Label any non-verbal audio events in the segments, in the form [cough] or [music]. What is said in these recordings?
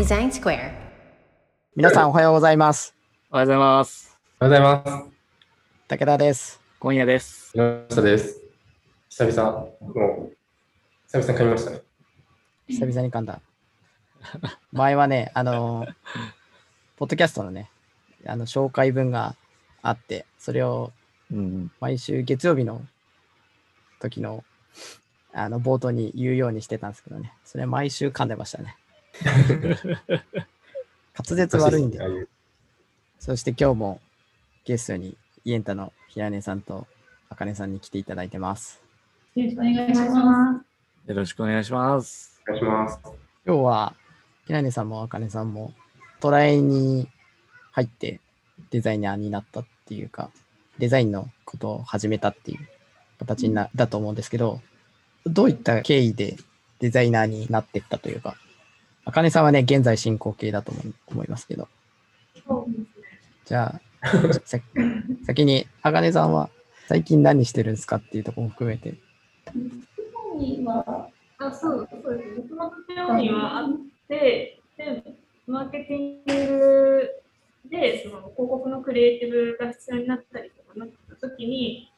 Design Square. 皆さんおはようございます。おはようございます。おはようございます。武田です。今夜です。木下です。久々、もう、久々に噛みましたね。久々に噛んだ。前はね、あのーポッドキャストのね、あの紹介文があって、それをうん。毎週月曜日の時のあの冒頭に言うようにしてたんですけどね、それ毎週噛んでましたね。[laughs] 滑舌悪いんでそして今日もゲストにイエンタの平根さんとあかねさんに来ていただいてます。よろしくお願いしまよろしくお願いします。お願いします。今日は平根さんもあかねさんもトライに入ってデザイナーになったっていうかデザインのことを始めたっていう形になだと思うんですけどどういった経緯でデザイナーになっていったというかあかねさんはね現在進行形だと思いますけど。じゃあ [laughs] 先にあかねさんは最近何してるんですかっていうところも含めては、あそうそうです。もともと興味はあって、で、マーケティングで、その広告のクリエイティブが必要になったりとかなった時に、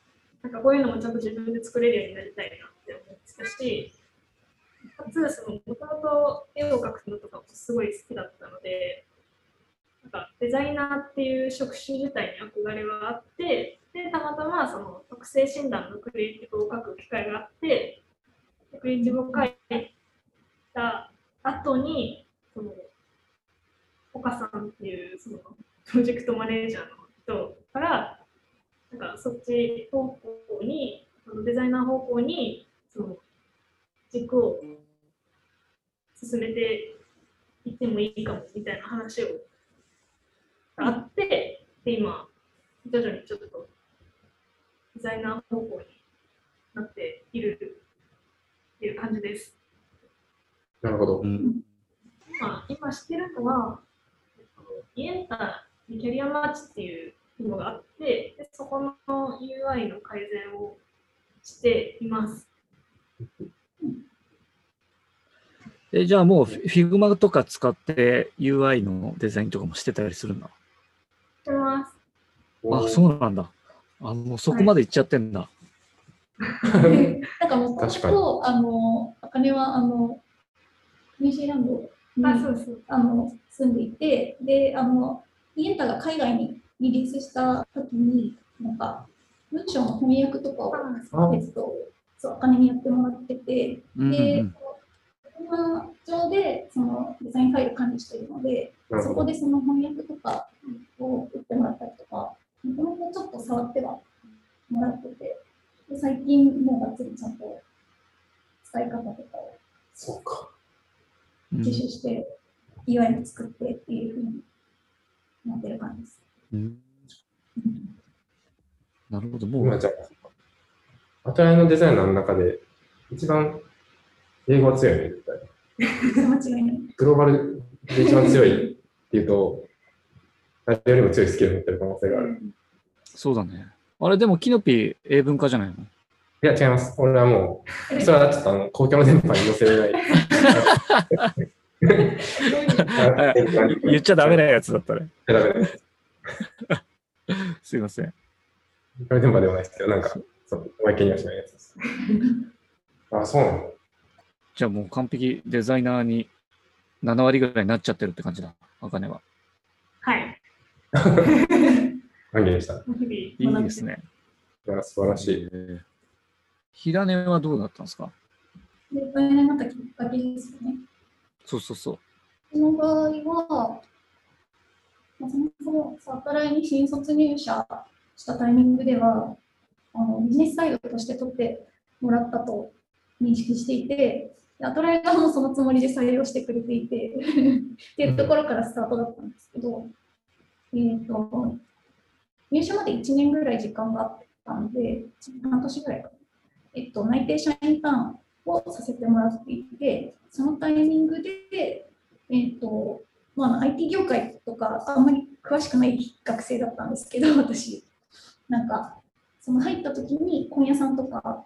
なんかこういうのもちゃんと自分で作れるようになりたいなって思ってたし、かつ、その、もともと絵を描くのとかもすごい好きだったので、なんかデザイナーっていう職種自体に憧れはあって、で、たまたまその特性診断のクリエイティブを書く機会があって、クリエイティブを書いた後に、その、岡さんっていうそのプロジェクトマネージャーの人から、なんかそっち方向に、あのデザイナー方向に、その軸を進めていってもいいかもみたいな話をあって、で、今、徐々にちょっとデザイナー方向になっているっていう感じです。なるほど。ん。まあ、今知ってるのは、えっとイエンタにキャリアマーチっていうのがあって、でそこの UI の改善をしています。え、じゃあもうフィ Figma とか使って UI のデザインとかもしてたりするんだ。してます。あ、そうなんだ。あ、もうそこまで行っちゃってんだ。[laughs] なんかもとも確かにと、あの、あかねは、あの、ニュージーランドにあ、そうそう。あの住んでいて、で、あの、イエンタが海外にリリースした時に、なんか、文章の翻訳とかを、そう、あかねにやってもらってて、うんうんで、うん。今上でそのデザインファイル管理しているので、そ。こでその翻訳とかを打ってもらったりとか、もともとちょっと触ってはもらってて、で最近もうがっつりちゃんと使い方とかをそうか。うん自習して、UI も作ってっていうふうになってる感じです。うんなるほど。もう、今じゃあ、アトライのデザイナーの中で、一番英語は強いね。グローバルで一番強いっていうと、誰よりも強いスキルを持ってる可能性がある。そうだね。あれ、でもキノピ英文化じゃないの？いや、違います。俺はもう、それはちょっとあの公共の電波に寄せれない。あ言っちゃダメなやつだったね。ダメです。すいません。公共の電波ではないですけど、なんか、そう、おまけにはしないやつです。あ、そうなの？じゃあもう完璧デザイナーに7割ぐらいになっちゃってるって感じだ。あかねは。はい。[laughs] 歓迎した。い日いですね。や、素晴らしい。えー平根はどうだったんですか？で、大変になったきっかけですよね。そうそうそう。その場合は、まあ、そもそもライに新卒入社したタイミングでは、あのビジネスサイドとして取ってもらったと認識していて、でアトライ側もそのつもりで採用してくれていて [laughs] っていうところからスタートだったんですけど、えー、と入社まで1年ぐらい時間があったので、半年ぐらいか、えっと、内定社員ターンをさせてもらっていて、そのタイミングで、えっ、と、まあ、IT 業界とかあんまり詳しくない学生だったんですけど、[laughs] 私。なんか、その入った時に本屋さんとか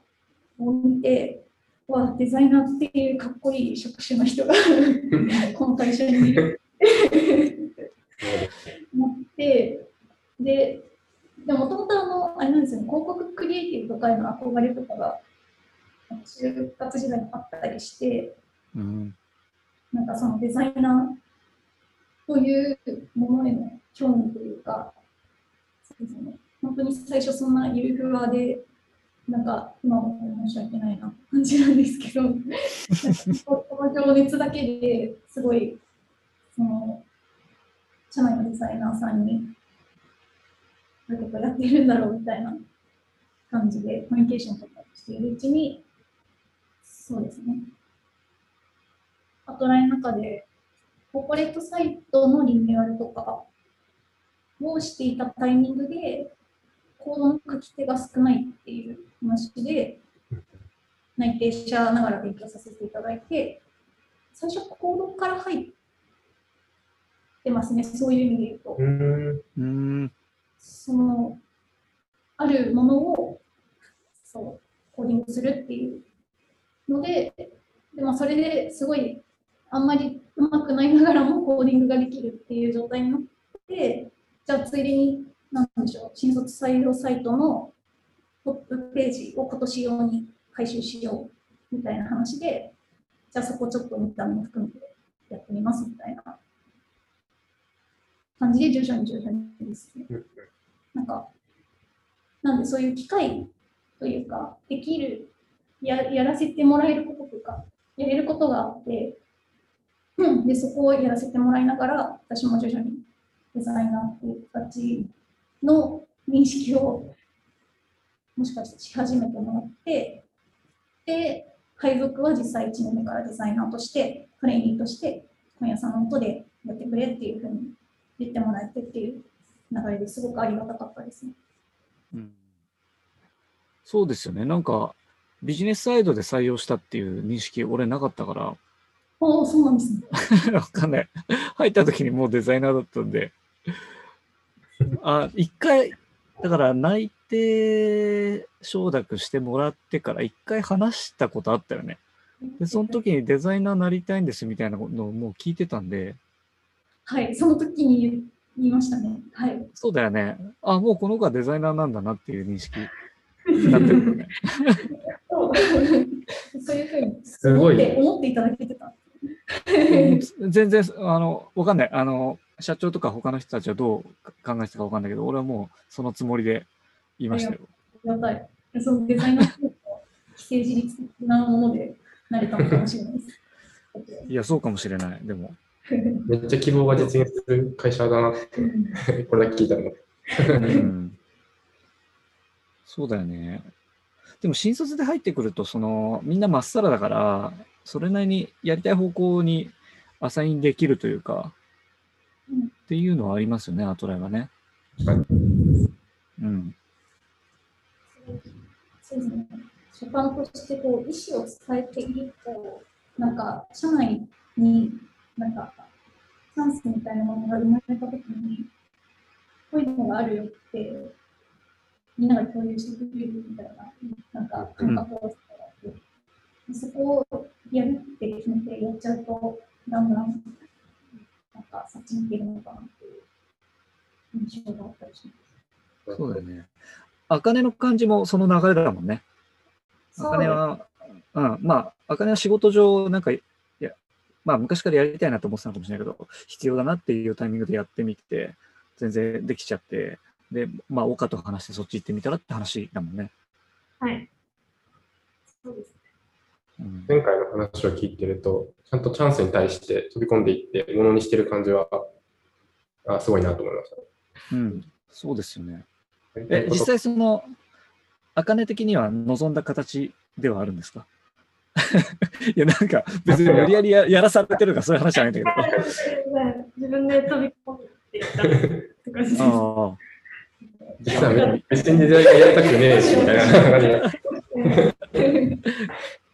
を見て、わデザイナーっていうかっこいい職種の人が [laughs] この会社に。いるって思って、で、でもともとあの、あれなんですよね、広告クリエイティブとかへの憧れとかが、就活時代にあったりして、うん。なんかそのデザイナーというものへの興味というか、そうですね、本当に最初そんなゆるふわで、なんか今も申し訳ないな感じなんですけど、この情熱だけですごい、その、社内のデザイナーさんに、どういうことやってるんだろうみたいな感じでコミュニケーションとかしているうちに、そうですね、アトライの中で、コーポレートサイトのリニューアルとかをしていたタイミングで、コードの書き手が少ないっていう話で、内定者ながら勉強させていただいて、最初コードから入ってますね、そういう意味で言うと。その、あるものを、そう、コーディングするっていうので、でまあ、それですごい、あんまりうまくないながらもコーディングができるっていう状態になって、じゃあついでに、なんでしょう、新卒採用サイトのトップページを今年用に回収しようみたいな話で、じゃあそこちょっと見た目も含めてやってみますみたいな感じで徐々に徐々にですね。なんか、なんでそういう機会というか、できる、ややらせてもらえることとか、やれることがあって、で、そこをやらせてもらいながら、私も徐々にデザイナーっていう形の認識を、もしかしてし始めてもらって、で、配属は実際1年目からデザイナーとして、トレーニーとして、本屋さんの音でやってくれっていうふうに言ってもらえてっていう流れですごくありがたかったですね。うんそうですよね。なんか、ビジネスサイドで採用したっていう認識、俺なかったから、おお、そうなんですね。[laughs] わかんない。入った時にもうデザイナーだったんで。あ、一回、だから内定承諾してもらってから一回話したことあったよね。で、その時にデザイナーなりたいんですみたいなのをもう聞いてたんで、はい、その時に言言いましたね。はい。そうだよね。あ、もうこの子はデザイナーなんだなっていう認識になってるよね。[laughs] そうそういうふうにすごい思って思っていただけてた。全然、あの、わかんない。あの、社長とか他の人たちはどう考えてたかわかんないけど、俺はもうそのつもりで言いましたよ。ありがたい。そのデザイナーの既成事実的なものでなれたのかもしれないです。[laughs] いや、そうかもしれない。でも。[laughs] めっちゃ希望が実現する会社だなって、これだけ聞いたの。うんそうだよね。でも新卒で入ってくると、その、みんなまっさらだから、それなりにやりたい方向にアサインできるというか、うんっていうのはありますよね、アトライはね。はいうん。そうですね。所感としてこう意思を伝えていると、なんか社内になんかチャンスみたいなものが生まれたときに、こういうのがあるよって、みんなが共有してくれるみたいな、なんか感覚をそこをやるって決めてやっちゃうと、だんだん、なんかそっちに行けるのかなっていう印象があったりします。そうだよね。あかねの感じもその流れだもんね。あかねは、うん、まあ、あかねは仕事上、なんか、いや、まあ、昔からやりたいなと思ってたのかもしれないけど、必要だなっていうタイミングでやってみて、全然できちゃって、で、まあ、岡と話してそっち行ってみたらって話だもんね。はい。そうです。うん、前回の話を聞いてると、ちゃんとチャンスに対して飛び込んでいって、ものにしてる感じは、あすごいなと思いました。うん、そうですよね。え、実際その、あかね的には望んだ形ではあるんですか？[laughs] いや、なんか、別に無理やりややらされてるからそういう話じゃないんだけど。自分で飛び込んでいったって感じです。ああ。実は別にデザインやりたくねえし、みたいな感じ [laughs]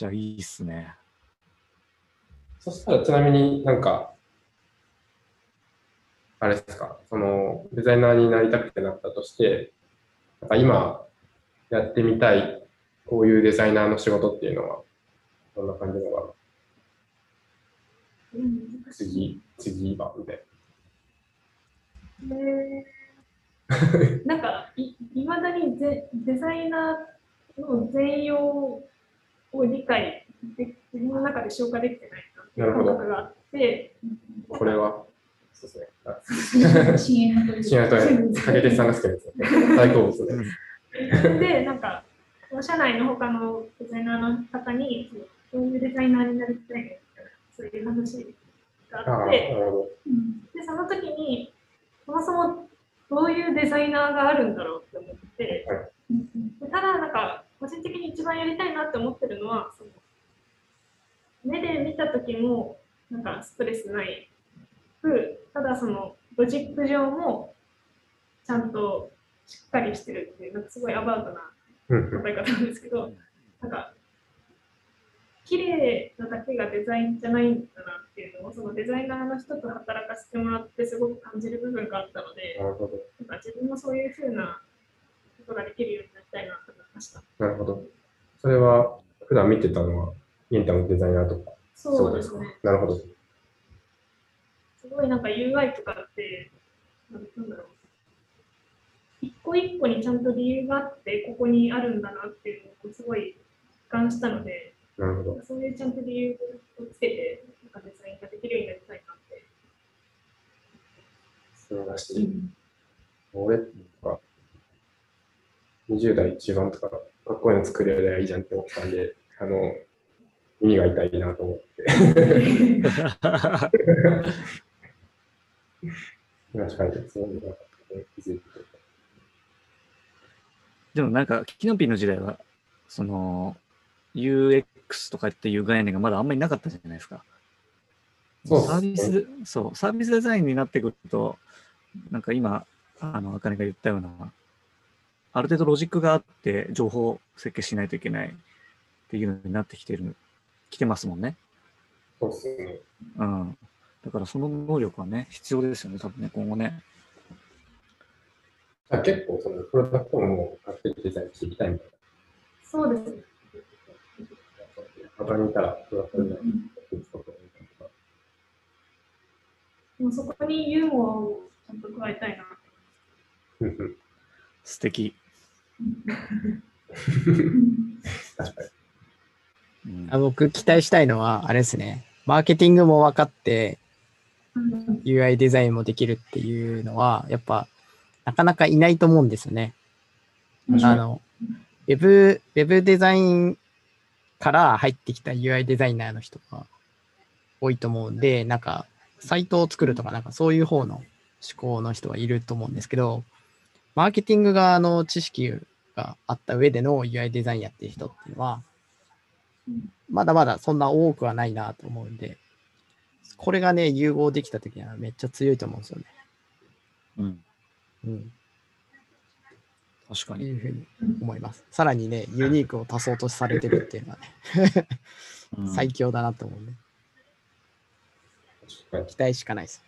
で。じゃあいいっすね。そしたらちなみになんか、あれですか、そのデザイナーになりたくてなったとして、なんか今やってみたいこういうデザイナーの仕事っていうのは、どんな感じのがうん難しい次、次はみたいでなんかいいまだにデデザイナーの全容を理解で自分の中で消化できてないなっていう感覚があって。な。これは、そうですね。あ深淵の鳥さんが好きですね。大好物で。でなんか社内の他のデザイナーの方にそういうデザイナーになりたいねみたいなそういう話があって。でその時にそもそもどういうデザイナーがあるんだろうって思って、うんでただなんか個人的に一番やりたいなって思ってるのはその目で見た時もなんかストレスないくただそのロジック上もちゃんとしっかりしてるっていうなんかすごいアバウトな答え方なんですけどなんか綺麗なだけがデザインじゃないんだなっていうのをそのデザイナーの人と働かせてもらってすごく感じる部分があったのでなんか自分もそういうふうなことができるようになりたいなとました。なるほど。それは、普段見てたのは、インターのデザイナーとか？そうですね。なるほど。すごいなんか UI とかって、なんだろう。一個一個にちゃんと理由があって、ここにあるんだなっていうのをすごい実感したので、なるほど。そういうちゃんと理由をつけて、なんかデザインができるようになりたいなって。素晴らしい。俺とか、20代中盤とか、かっこいいの作れりゃいいじゃんって思ってたんで、あの、耳が痛いなと思って。[laughs] 確かに、そういうのが気づいてでもなんか、キノピーの時代は、その、UX とかっていう概念がまだあんまりなかったじゃないですか。そうサービス、そう、サービスデザインになってくると、なんか今、あの、あかねが言ったような、ある程度ロジックがあって、情報を設計しないといけないっていうのになってきてる、来てますもんね。そうですね。うん。だからその能力はね、必要ですよね、多分ね、今後ね。あ結構、そのプロダクトも買ってデザインしていきたいみたいそうです。他にいたら、プロダクトデザインしていくことそこにユーモアをちゃんと加えたいな。うんうん素敵。確かに。うんあ僕期待したいのは、あれですね。マーケティングも分かって、UI デザインもできるっていうのは、やっぱ、なかなかいないと思うんですよね。あの、ウェブ、ウェブデザインから入ってきた UI デザイナーの人が多いと思うんで、なんか、サイトを作るとか、なんかそういう方の思考の人はいると思うんですけど、マーケティング側の知識があった上での UI デザインやってる人っていうのは、まだまだそんな多くはないなと思うんで、これがね、融合できた時にはめっちゃ強いと思うんですよね。うん。うん。確かに。いうふうに思います。さらにね、ユニークを足そうとされてるっていうのはね、[laughs] うん最強だなと思うんで、確かに。期待しかないです。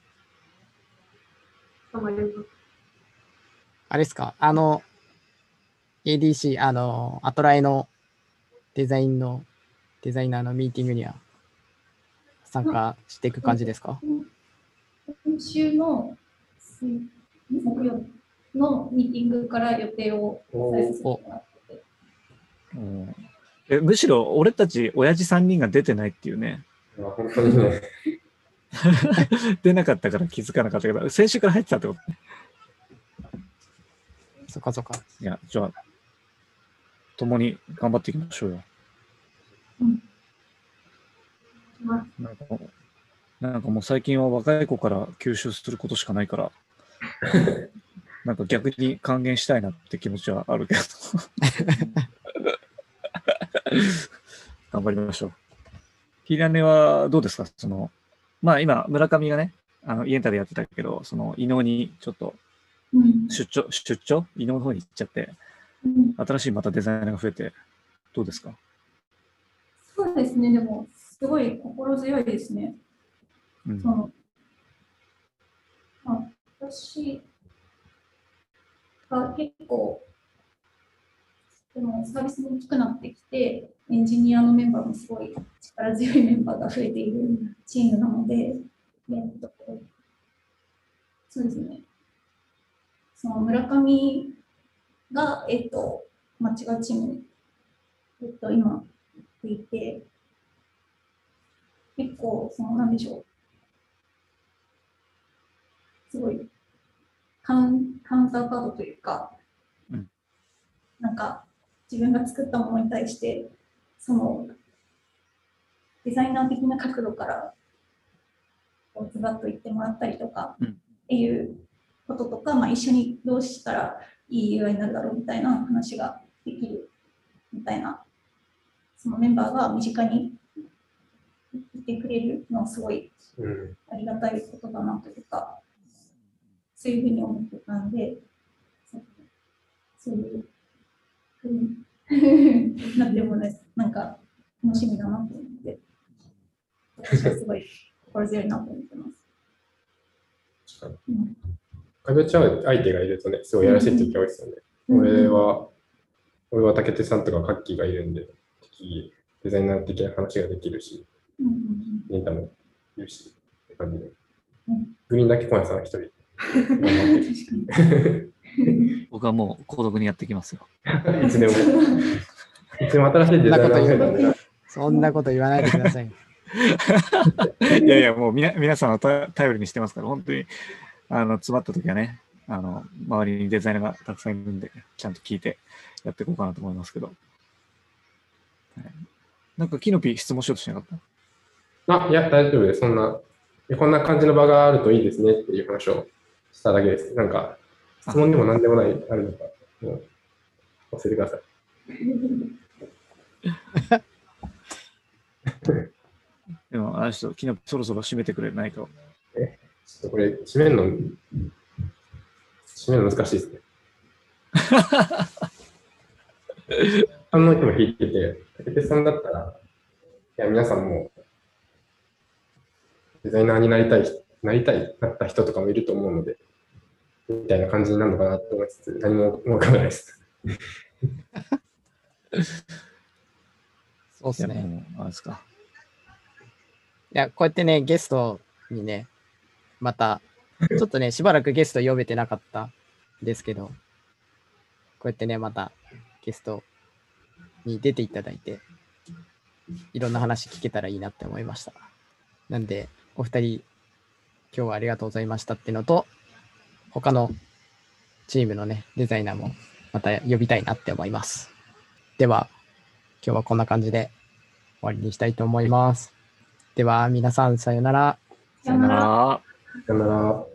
あれですか？あの、ADC、あの、アトライのデザインの、デザイナーのミーティングには参加していく感じですか？今週の水木曜のミーティングから予定をえさせてもらってて。うんえむしろ俺たち親父3人が出てないっていうね。まあ本当にね、出なかったから気づかなかったけど、先週から入ってたってことね。そっかそっか。いや、じゃあ、共に頑張っていきましょうよ。まあなんかなんかもう最近は若い子から吸収することしかないから、[laughs] なんか逆に還元したいなって気持ちはあるけど。頑張りましょう。ヒラネはどうですか？その、まあ今、村上がね、あの、イエンタでやってたけど、その、伊能にちょっとうん出張、出張？伊能の方に行っちゃって、うん新しいまたデザイナーが増えて、どうですか？そうですね、でも、すごい心強いですね。うんそ。のまあ、私が結構、でもサービスも大きくなってきて、エンジニアのメンバーもすごい力強いメンバーが増えているチームなので、えっと、そうですね。その村上が、えっと、まあ、違うチームに、えっと、今、いて、結構、その、なんでしょう。すごい、カウンカウンターカードというか、うんなんか、自分が作ったものに対して、その、デザイナー的な角度から、こうズバッと言ってもらったりとか、うんっていうこととか、まあ、一緒にどうしたらいい UI になるだろうみたいな話ができるみたいな、そのメンバーが身近にいてくれるのはすごいうん。ありがたいことだなというか、そういうふうに思ってたんで、そういうふうになってもね、なんか楽しみだなと思って、私はすごい心強いなと思ってます。うん会話ちゃう相手がいるとね、すごいやらしい時多いですよね。俺は、俺は竹手さんとかカッキーがいるんで、デザイナー的な話ができるし、うんうタもいるし、って感じでうん。グリーンだけ小屋さんは一人。僕はもう孤独にやってきますよ。いつでも。いつでも新しいデザイナーが増えたんで、そんなこと言わないでください。[laughs] [laughs] いやいや、もうみな皆さんをた頼りにしてますから、本当に、あの、詰まった時はね、あの、周りにデザイナーがたくさんいるんで、ちゃんと聞いてやっていこうかなと思いますけど。はい、なんか、キノピ質問しようとしなかった？あ、いや、大丈夫です。そんな、こんな感じの場があるといいですねっていう話をしただけです。なんか、質問でも何でもない、あるのか、もう教えてください。[laughs] でも、あの人、キノピそろそろ締めてくれないと。ちょっとこれ、締めるの、締めるの難しいですね。他の人も弾いてて、竹手さんだったら、いや、皆さんも、デザイナーになりたい、なりたい、なった人とかもいると思うので、みたいな感じになるのかなと思いつつ、何も思い浮かべないです。[laughs] そうですね。いや、こうやってね、ゲストにね、また、ちょっとね、しばらくゲスト呼べてなかったですけど、こうやってね、またゲストに出ていただいて、いろんな話聞けたらいいなって思いました。なんで、お二人、今日はありがとうございましたってのと、他のチームのね、デザイナーもまた呼びたいなって思います。では、今日はこんな感じで終わりにしたいと思います。では、皆さん、さよなら。さよなら。さよなら。